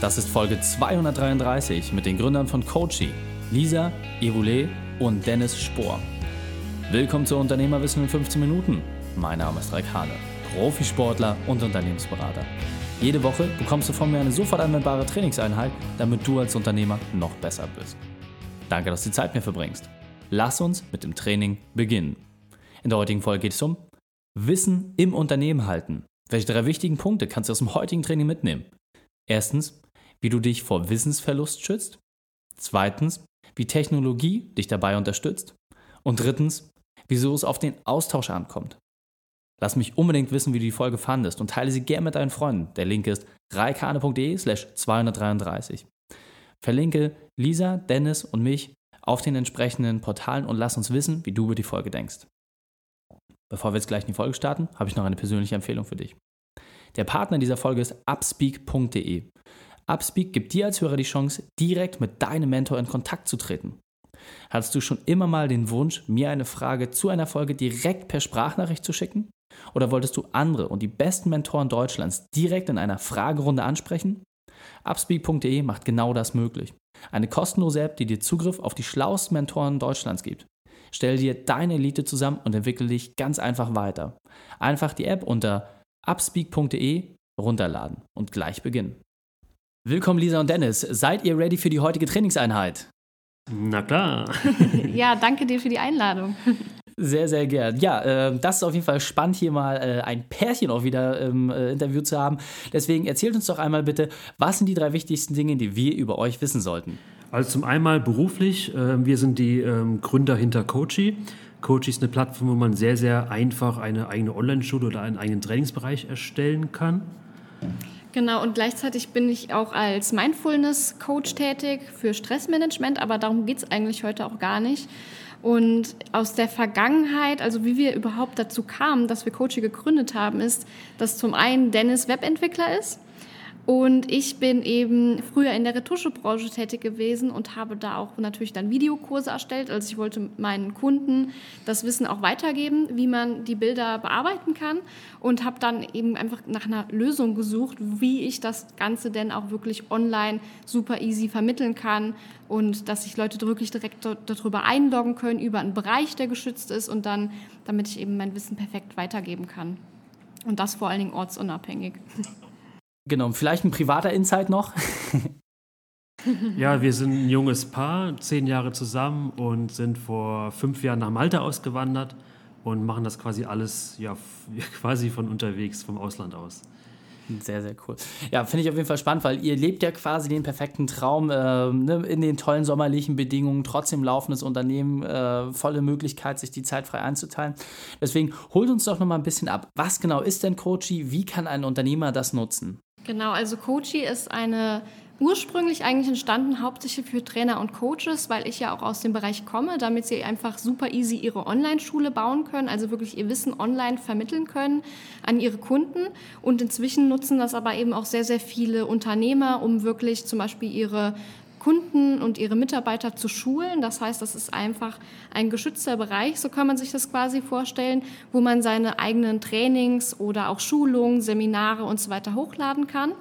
Das ist Folge 233 mit den Gründern von Coachy, Lisa, Evule und Dennis Spohr. Willkommen zu Unternehmerwissen in 15 Minuten. Mein Name ist Raik Hane, Profisportler und Unternehmensberater. Jede Woche bekommst du von mir eine sofort anwendbare Trainingseinheit, damit du als Unternehmer noch besser bist. Danke, dass du die Zeit mir verbringst. Lass uns mit dem Training beginnen. In der heutigen Folge geht es um Wissen im Unternehmen halten. Welche drei wichtigen Punkte kannst du aus dem heutigen Training mitnehmen? Erstens, wie du dich vor Wissensverlust schützt. Zweitens, wie Technologie dich dabei unterstützt. Und drittens, wieso es auf den Austausch ankommt. Lass mich unbedingt wissen, wie du die Folge fandest und teile sie gerne mit deinen Freunden. Der Link ist reikane.de slash 233. Verlinke Lisa, Dennis und mich auf den entsprechenden Portalen und lass uns wissen, wie du über die Folge denkst. Bevor wir jetzt gleich in die Folge starten, habe ich noch eine persönliche Empfehlung für dich. Der Partner dieser Folge ist upspeak.de. Upspeak gibt dir als Hörer die Chance, direkt mit deinem Mentor in Kontakt zu treten. Hattest du schon immer mal den Wunsch, mir eine Frage zu einer Folge direkt per Sprachnachricht zu schicken? Oder wolltest du andere und die besten Mentoren Deutschlands direkt in einer Fragerunde ansprechen? Upspeak.de macht genau das möglich. Eine kostenlose App, die dir Zugriff auf die schlauesten Mentoren Deutschlands gibt. Stell dir deine Elite zusammen und entwickle dich ganz einfach weiter. Einfach die App unter upspeak.de runterladen und gleich beginnen. Willkommen Lisa und Dennis. Seid ihr ready für die heutige Trainingseinheit? Na klar. ja, danke dir für die Einladung. Sehr, sehr gern. Ja, äh, das ist auf jeden Fall spannend, hier mal äh, ein Pärchen auch wieder im äh, Interview zu haben. Deswegen erzählt uns doch einmal bitte, was sind die drei wichtigsten Dinge, die wir über euch wissen sollten? Also zum einen beruflich, äh, wir sind die ähm, Gründer hinter Coachy. Coachy ist eine Plattform, wo man sehr, sehr einfach eine eigene Online-Schule oder einen eigenen Trainingsbereich erstellen kann. Genau, und gleichzeitig bin ich auch als Mindfulness-Coach tätig für Stressmanagement, aber darum geht es eigentlich heute auch gar nicht. Und aus der Vergangenheit, also wie wir überhaupt dazu kamen, dass wir Coachy gegründet haben, ist, dass zum einen Dennis Webentwickler ist und ich bin eben früher in der Retuschebranche tätig gewesen und habe da auch natürlich dann Videokurse erstellt. Also ich wollte meinen Kunden das Wissen auch weitergeben, wie man die Bilder bearbeiten kann und habe dann eben einfach nach einer Lösung gesucht, wie ich das Ganze denn auch wirklich online super easy vermitteln kann und dass sich Leute wirklich direkt darüber einloggen können über einen Bereich, der geschützt ist und dann, damit ich eben mein Wissen perfekt weitergeben kann. Und das vor allen Dingen ortsunabhängig. Genau, vielleicht ein privater Insight noch. ja, wir sind ein junges Paar, zehn Jahre zusammen und sind vor fünf Jahren nach Malta ausgewandert und machen das quasi alles ja, quasi von unterwegs, vom Ausland aus. Sehr, sehr cool. Ja, finde ich auf jeden Fall spannend, weil ihr lebt ja quasi den perfekten Traum äh, ne, in den tollen sommerlichen Bedingungen, trotzdem laufendes Unternehmen, äh, volle Möglichkeit, sich die Zeit frei einzuteilen. Deswegen holt uns doch noch mal ein bisschen ab. Was genau ist denn Coachy? Wie kann ein Unternehmer das nutzen? Genau, also Coachy ist eine ursprünglich eigentlich entstanden hauptsächlich für Trainer und Coaches, weil ich ja auch aus dem Bereich komme, damit sie einfach super easy ihre Online-Schule bauen können, also wirklich ihr Wissen online vermitteln können an ihre Kunden. Und inzwischen nutzen das aber eben auch sehr, sehr viele Unternehmer, um wirklich zum Beispiel ihre Kunden und ihre Mitarbeiter zu schulen. Das heißt, das ist einfach ein geschützter Bereich, so kann man sich das quasi vorstellen, wo man seine eigenen Trainings oder auch Schulungen, Seminare und so weiter hochladen kann.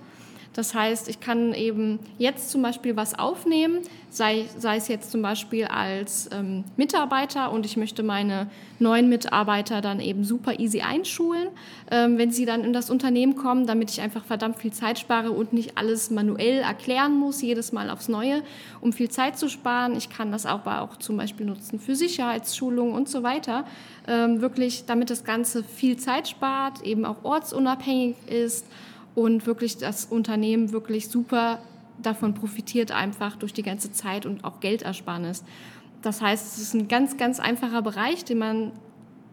Das heißt, ich kann eben jetzt zum Beispiel was aufnehmen, sei, sei es jetzt zum Beispiel als ähm, Mitarbeiter und ich möchte meine neuen Mitarbeiter dann eben super easy einschulen, ähm, wenn sie dann in das Unternehmen kommen, damit ich einfach verdammt viel Zeit spare und nicht alles manuell erklären muss, jedes Mal aufs Neue, um viel Zeit zu sparen. Ich kann das aber auch zum Beispiel nutzen für Sicherheitsschulungen und so weiter. Ähm, wirklich, damit das Ganze viel Zeit spart, eben auch ortsunabhängig ist und wirklich das Unternehmen wirklich super davon profitiert, einfach durch die ganze Zeit und auch Geldersparnis. Das heißt, es ist ein ganz, ganz einfacher Bereich, den man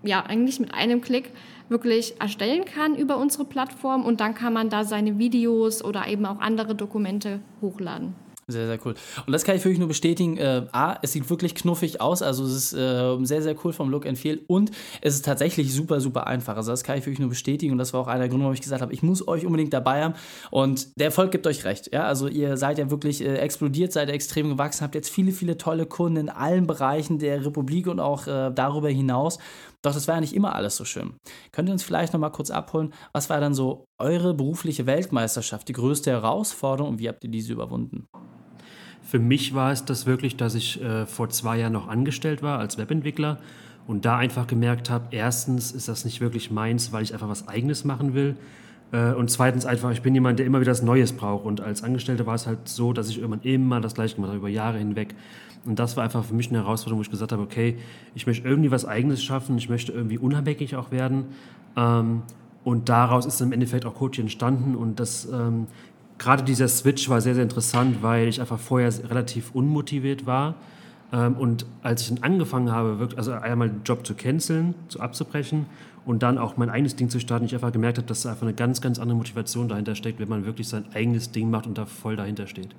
ja eigentlich mit einem Klick wirklich erstellen kann über unsere Plattform und dann kann man da seine Videos oder eben auch andere Dokumente hochladen. Sehr, sehr cool. Und das kann ich wirklich nur bestätigen. Äh, A, es sieht wirklich knuffig aus, also es ist äh, sehr, sehr cool vom Look and Feel und es ist tatsächlich super, super einfach. Also das kann ich wirklich nur bestätigen und das war auch einer der Gründe, warum ich gesagt habe, ich muss euch unbedingt dabei haben und der Erfolg gibt euch recht. Ja, also ihr seid ja wirklich äh, explodiert, seid extrem gewachsen, habt jetzt viele, viele tolle Kunden in allen Bereichen der Republik und auch äh, darüber hinaus. Doch das war ja nicht immer alles so schön. Könnt ihr uns vielleicht noch mal kurz abholen, was war dann so eure berufliche Weltmeisterschaft, die größte Herausforderung und wie habt ihr diese überwunden? Für mich war es das wirklich, dass ich äh, vor zwei Jahren noch angestellt war als Webentwickler und da einfach gemerkt habe, erstens ist das nicht wirklich meins, weil ich einfach was eigenes machen will. Äh, und zweitens einfach, ich bin jemand, der immer wieder was Neues braucht. Und als Angestellter war es halt so, dass ich irgendwann immer das Gleiche gemacht habe, über Jahre hinweg. Und das war einfach für mich eine Herausforderung, wo ich gesagt habe, okay, ich möchte irgendwie was Eigenes schaffen, ich möchte irgendwie unabhängig auch werden. Ähm, und daraus ist im Endeffekt auch Coaching entstanden. Und das ähm, gerade dieser Switch war sehr, sehr interessant, weil ich einfach vorher relativ unmotiviert war. Ähm, und als ich dann angefangen habe, wirklich, also einmal den Job zu canceln, zu abzubrechen und dann auch mein eigenes Ding zu starten, ich einfach gemerkt habe, dass da einfach eine ganz, ganz andere Motivation dahinter steckt, wenn man wirklich sein eigenes Ding macht und da voll dahinter steht.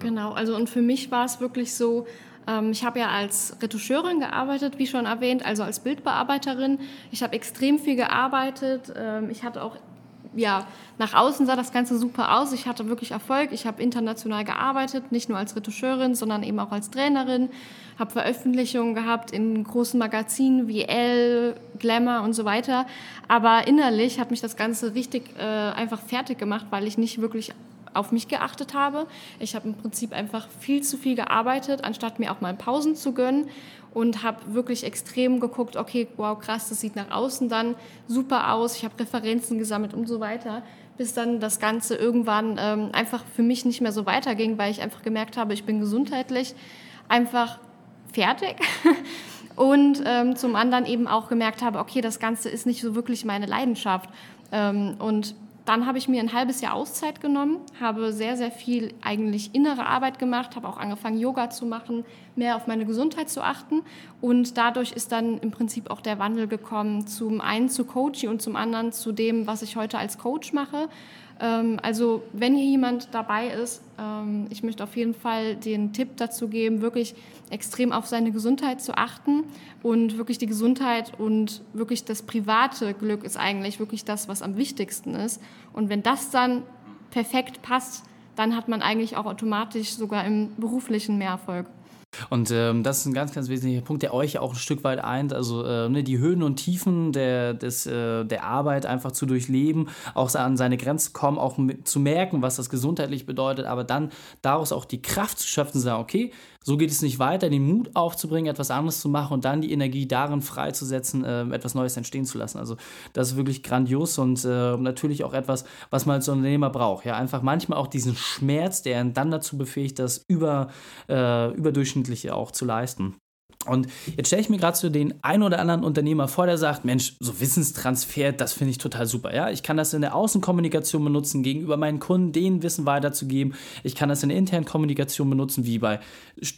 Genau, also und für mich war es wirklich so, ähm, ich habe ja als Retoucheurin gearbeitet, wie schon erwähnt, also als Bildbearbeiterin. Ich habe extrem viel gearbeitet. Ähm, ich hatte auch ja, nach außen sah das Ganze super aus. Ich hatte wirklich Erfolg. Ich habe international gearbeitet, nicht nur als Retoucheurin, sondern eben auch als Trainerin. Habe Veröffentlichungen gehabt in großen Magazinen wie Elle, Glamour und so weiter. Aber innerlich hat mich das Ganze richtig äh, einfach fertig gemacht, weil ich nicht wirklich auf mich geachtet habe. Ich habe im Prinzip einfach viel zu viel gearbeitet, anstatt mir auch mal Pausen zu gönnen und habe wirklich extrem geguckt, okay, wow, krass, das sieht nach außen dann super aus, ich habe Referenzen gesammelt und so weiter, bis dann das Ganze irgendwann ähm, einfach für mich nicht mehr so weiterging, weil ich einfach gemerkt habe, ich bin gesundheitlich einfach fertig. und ähm, zum anderen eben auch gemerkt habe, okay, das Ganze ist nicht so wirklich meine Leidenschaft. Ähm, und dann habe ich mir ein halbes Jahr Auszeit genommen, habe sehr, sehr viel eigentlich innere Arbeit gemacht, habe auch angefangen, Yoga zu machen, mehr auf meine Gesundheit zu achten. Und dadurch ist dann im Prinzip auch der Wandel gekommen, zum einen zu Coaching und zum anderen zu dem, was ich heute als Coach mache. Ähm, also wenn hier jemand dabei ist, ähm, ich möchte auf jeden Fall den Tipp dazu geben, wirklich extrem auf seine Gesundheit zu achten und wirklich die Gesundheit und wirklich das private Glück ist eigentlich wirklich das, was am wichtigsten ist. Und wenn das dann perfekt passt, dann hat man eigentlich auch automatisch sogar im beruflichen mehr Erfolg. Und ähm, das ist ein ganz, ganz wesentlicher Punkt, der euch auch ein Stück weit eint. Also äh, ne, die Höhen und Tiefen der, des, äh, der Arbeit einfach zu durchleben, auch an seine Grenzen kommen, auch mit, zu merken, was das gesundheitlich bedeutet, aber dann daraus auch die Kraft zu schöpfen, zu sagen, okay, so geht es nicht weiter, den Mut aufzubringen, etwas anderes zu machen und dann die Energie darin freizusetzen, äh, etwas Neues entstehen zu lassen. Also das ist wirklich grandios und äh, natürlich auch etwas, was man als Unternehmer braucht. Ja, einfach manchmal auch diesen Schmerz, der ihn dann dazu befähigt, das über, äh, überdurchschnittliche auch zu leisten. Und jetzt stelle ich mir gerade so den einen oder anderen Unternehmer vor, der sagt, Mensch, so Wissenstransfer, das finde ich total super. Ja, ich kann das in der Außenkommunikation benutzen, gegenüber meinen Kunden, denen Wissen weiterzugeben. Ich kann das in der internen Kommunikation benutzen, wie bei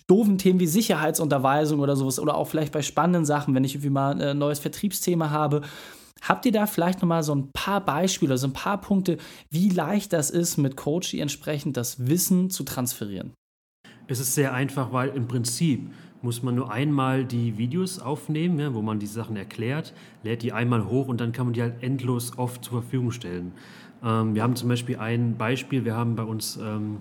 doofen Themen wie Sicherheitsunterweisung oder sowas oder auch vielleicht bei spannenden Sachen, wenn ich irgendwie mal ein neues Vertriebsthema habe. Habt ihr da vielleicht nochmal so ein paar Beispiele, so ein paar Punkte, wie leicht das ist, mit Coachy entsprechend das Wissen zu transferieren? Es ist sehr einfach, weil im Prinzip muss man nur einmal die Videos aufnehmen, ja, wo man die Sachen erklärt, lädt die einmal hoch und dann kann man die halt endlos oft zur Verfügung stellen. Ähm, wir haben zum Beispiel ein Beispiel, wir haben bei uns ähm,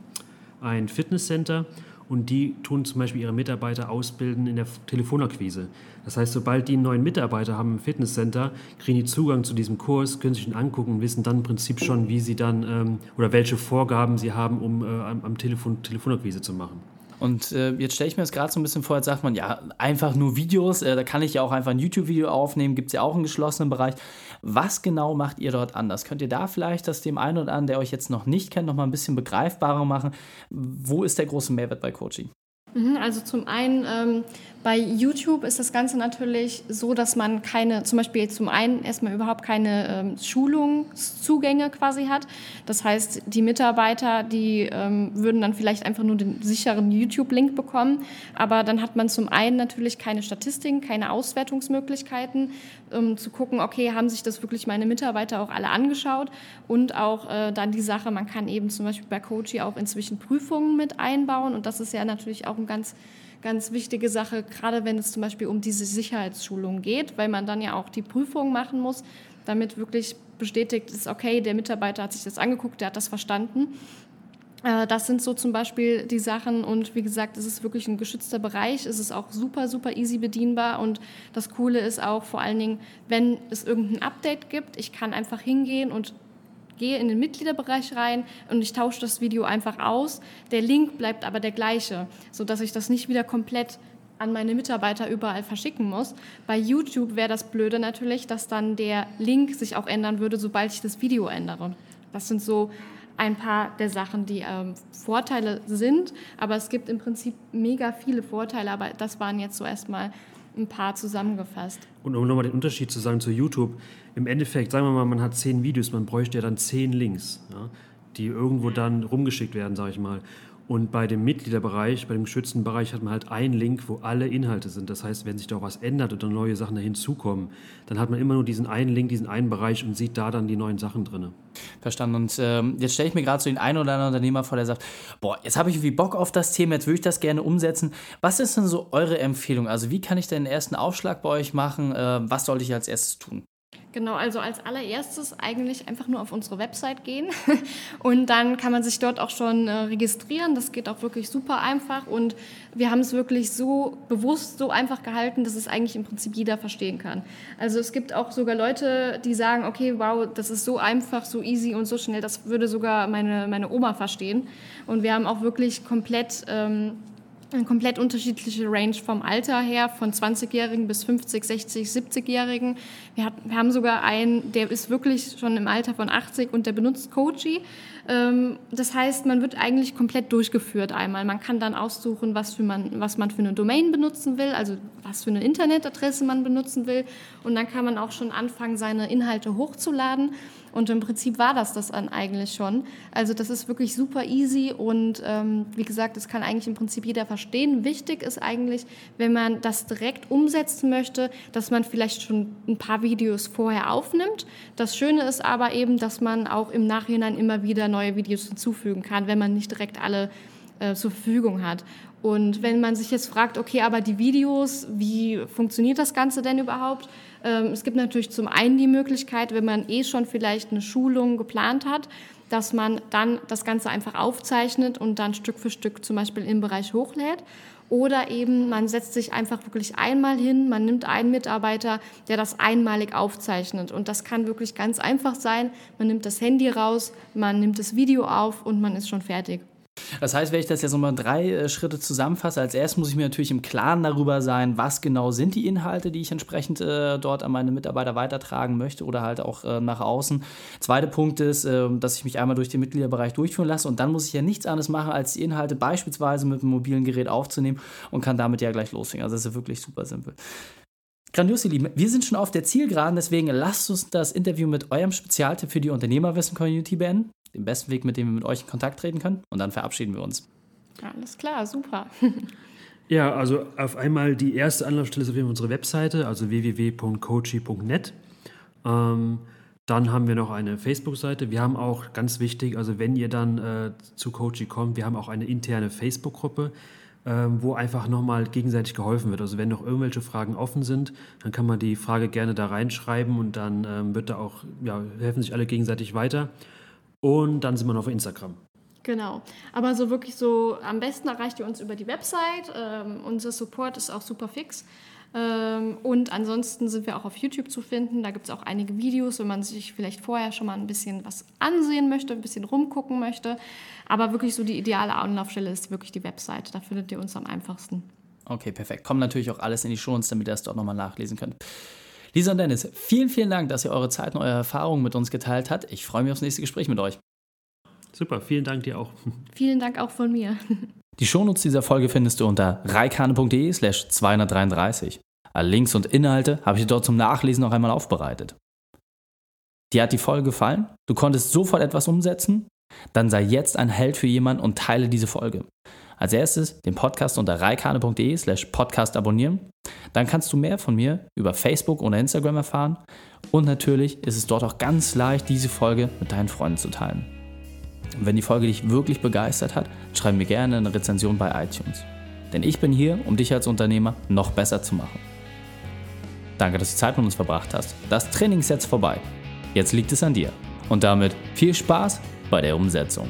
ein Fitnesscenter und die tun zum Beispiel ihre Mitarbeiter ausbilden in der Telefonakquise. Das heißt, sobald die einen neuen Mitarbeiter haben im Fitnesscenter, kriegen die Zugang zu diesem Kurs, können sich ihn angucken und wissen dann im Prinzip schon, wie sie dann ähm, oder welche Vorgaben sie haben, um äh, am, Telefon Telefonakquise zu machen. Und äh, jetzt stelle ich mir das gerade so ein bisschen vor, jetzt sagt man, ja, einfach nur Videos, äh, da kann ich ja auch einfach ein YouTube-Video aufnehmen, gibt es ja auch einen geschlossenen Bereich. Was genau macht ihr dort anders? Könnt ihr da vielleicht das dem einen oder anderen, der euch jetzt noch nicht kennt, noch mal ein bisschen begreifbarer machen? Wo ist der große Mehrwert bei Coaching? Mhm, also zum einen ähm, Bei YouTube ist das Ganze natürlich so, dass man keine, zum Beispiel zum einen erstmal überhaupt keine ähm, Schulungszugänge quasi hat. Das heißt, die Mitarbeiter, die ähm, würden dann vielleicht einfach nur den sicheren YouTube-Link bekommen. Aber dann hat man zum einen natürlich keine Statistiken, keine Auswertungsmöglichkeiten, um zu gucken, okay, haben sich das wirklich meine Mitarbeiter auch alle angeschaut? Und auch äh, dann die Sache, man kann eben zum Beispiel bei Coachy auch inzwischen Prüfungen mit einbauen. Und das ist ja natürlich auch ein ganz ganz wichtige Sache, gerade wenn es zum Beispiel um diese Sicherheitsschulung geht, weil man dann ja auch die Prüfung machen muss, damit wirklich bestätigt ist, okay, der Mitarbeiter hat sich das angeguckt, der hat das verstanden. Äh, das sind so zum Beispiel die Sachen und wie gesagt, es ist wirklich ein geschützter Bereich, es ist auch super, super easy bedienbar und das Coole ist auch vor allen Dingen, wenn es irgendein Update gibt, ich kann einfach hingehen und gehe in den Mitgliederbereich rein und ich tausche das Video einfach aus. Der Link bleibt aber der gleiche, sodass ich das nicht wieder komplett an meine Mitarbeiter überall verschicken muss. Bei YouTube wäre das Blöde natürlich, dass dann der Link sich auch ändern würde, sobald ich das Video ändere. Das sind so ein paar der Sachen, die ähm, Vorteile sind, aber es gibt im Prinzip mega viele Vorteile, aber das waren jetzt so erstmal ein paar zusammengefasst. Und um nochmal den Unterschied zu sagen zu YouTube, im Endeffekt, sagen wir mal, man hat zehn Videos, man bräuchte ja dann zehn Links, ja, die irgendwo dann rumgeschickt werden, sage ich mal. Und bei dem Mitgliederbereich, bei dem geschützten Bereich hat man halt einen Link, wo alle Inhalte sind. Das heißt, wenn sich da auch was ändert oder neue Sachen da hinzukommen, dann hat man immer nur diesen einen Link, diesen einen Bereich und sieht da dann die neuen Sachen drin. Verstanden. Und ähm, jetzt stelle ich mir gerade so den einen oder anderen Unternehmer vor, der sagt, boah, jetzt habe ich irgendwie Bock auf das Thema, jetzt würde ich das gerne umsetzen. Was ist denn so eure Empfehlung? Also wie kann ich denn den ersten Aufschlag bei euch machen? Äh, was sollte ich als erstes tun? Genau, also als allererstes eigentlich einfach nur auf unsere Website gehen und dann kann man sich dort auch schon äh, registrieren. Das geht auch wirklich super einfach und wir haben es wirklich so bewusst so einfach gehalten, dass es eigentlich im Prinzip jeder verstehen kann. Also es gibt auch sogar Leute, die sagen, okay, wow, das ist so einfach, so easy und so schnell, das würde sogar meine, meine Oma verstehen. Und wir haben auch wirklich komplett ähm, eine komplett unterschiedliche Range vom Alter her, von 20-Jährigen bis 50, 60, 70-Jährigen. Wir, wir, haben sogar einen, der ist wirklich schon im Alter von 80 und der benutzt Koji. Ähm, das heißt, man wird eigentlich komplett durchgeführt einmal. Man kann dann aussuchen, was, für man, was man für eine Domain benutzen will, also was für eine Internetadresse man benutzen will. Und dann kann man auch schon anfangen, seine Inhalte hochzuladen. Und im Prinzip war das das dann eigentlich schon. Also das ist wirklich super easy und ähm, wie gesagt, das kann eigentlich im Prinzip jeder verstehen. Wichtig ist eigentlich, wenn man das direkt umsetzen möchte, dass man vielleicht schon ein paar Videos vorher aufnimmt. Das Schöne ist aber eben, dass man auch im Nachhinein immer wieder neue Videos hinzufügen kann, wenn man nicht direkt alle äh, zur Verfügung hat. Und wenn man sich jetzt fragt, okay, aber die Videos, wie funktioniert das Ganze denn überhaupt? Ähm, es gibt natürlich zum einen die Möglichkeit, wenn man eh schon vielleicht eine Schulung geplant hat, dass man dann das Ganze einfach aufzeichnet und dann Stück für Stück zum Beispiel im Bereich hochlädt. Oder eben man setzt sich einfach wirklich einmal hin, man nimmt einen Mitarbeiter, der das einmalig aufzeichnet. Und das kann wirklich ganz einfach sein. Man nimmt das Handy raus, man nimmt das Video auf und man ist schon fertig. Das heißt, wenn ich das jetzt nochmal drei äh, Schritte zusammenfasse, als erstes muss ich mir natürlich im Klaren darüber sein, was genau sind die Inhalte, die ich entsprechend äh, dort an meine Mitarbeiter weitertragen möchte oder halt auch äh, nach außen. Zweiter Punkt ist, äh, dass ich mich einmal durch den Mitgliederbereich durchführen lasse und dann muss ich ja nichts anderes machen, als die Inhalte beispielsweise mit einem mobilen Gerät aufzunehmen und kann damit ja gleich loslegen. Also das ist ja wirklich super simpel. Grandios, ihr Lieben. Wir sind schon auf der Zielgeraden, deswegen lasst uns das Interview mit eurem Spezialtipp für die Unternehmerwissen-Community beenden den besten Weg, mit dem wir mit euch in Kontakt treten können. Und dann verabschieden wir uns. Alles klar, super. ja, also auf einmal die erste Anlaufstelle ist auf jeden Fall unsere Webseite, also www.coachy.net. Ähm, dann haben wir noch eine Facebook-Seite. Wir haben auch, ganz wichtig, also wenn ihr dann äh, zu Coachy kommt, wir haben auch eine interne Facebook-Gruppe, ähm, wo einfach nochmal gegenseitig geholfen wird. Also wenn noch irgendwelche Fragen offen sind, dann kann man die Frage gerne da reinschreiben und dann ähm, wird da auch, ja, helfen sich alle gegenseitig weiter. Und dann sind wir noch auf Instagram. Genau. Aber so wirklich so, am besten erreicht ihr uns über die Website. Ähm, unser Support ist auch super fix. Ähm, und ansonsten sind wir auch auf YouTube zu finden. Da gibt es auch einige Videos, wenn man sich vielleicht vorher schon mal ein bisschen was ansehen möchte, ein bisschen rumgucken möchte. Aber wirklich so die ideale Anlaufstelle ist wirklich die Website. Da findet ihr uns am einfachsten. Okay, perfekt. Kommt natürlich auch alles in die Shows, damit ihr es dort nochmal nachlesen könnt. Lisa und Dennis, vielen, vielen Dank, dass ihr eure Zeit und eure Erfahrungen mit uns geteilt habt. Ich freue mich aufs nächste Gespräch mit euch. Super, vielen Dank dir auch. Vielen Dank auch von mir. Die Shownotes dieser Folge findest du unter reikane.de slash 233. Alle Links und Inhalte habe ich dort zum Nachlesen noch einmal aufbereitet. Dir hat die Folge gefallen? Du konntest sofort etwas umsetzen? Dann sei jetzt ein Held für jemanden und teile diese Folge. Als erstes den Podcast unter reikane.de slash podcast abonnieren. Dann kannst du mehr von mir über Facebook oder Instagram erfahren. Und natürlich ist es dort auch ganz leicht, diese Folge mit deinen Freunden zu teilen. Und wenn die Folge dich wirklich begeistert hat, schreib mir gerne eine Rezension bei iTunes. Denn ich bin hier, um dich als Unternehmer noch besser zu machen. Danke, dass du Zeit mit uns verbracht hast. Das Training ist jetzt vorbei. Jetzt liegt es an dir. Und damit viel Spaß bei der Umsetzung.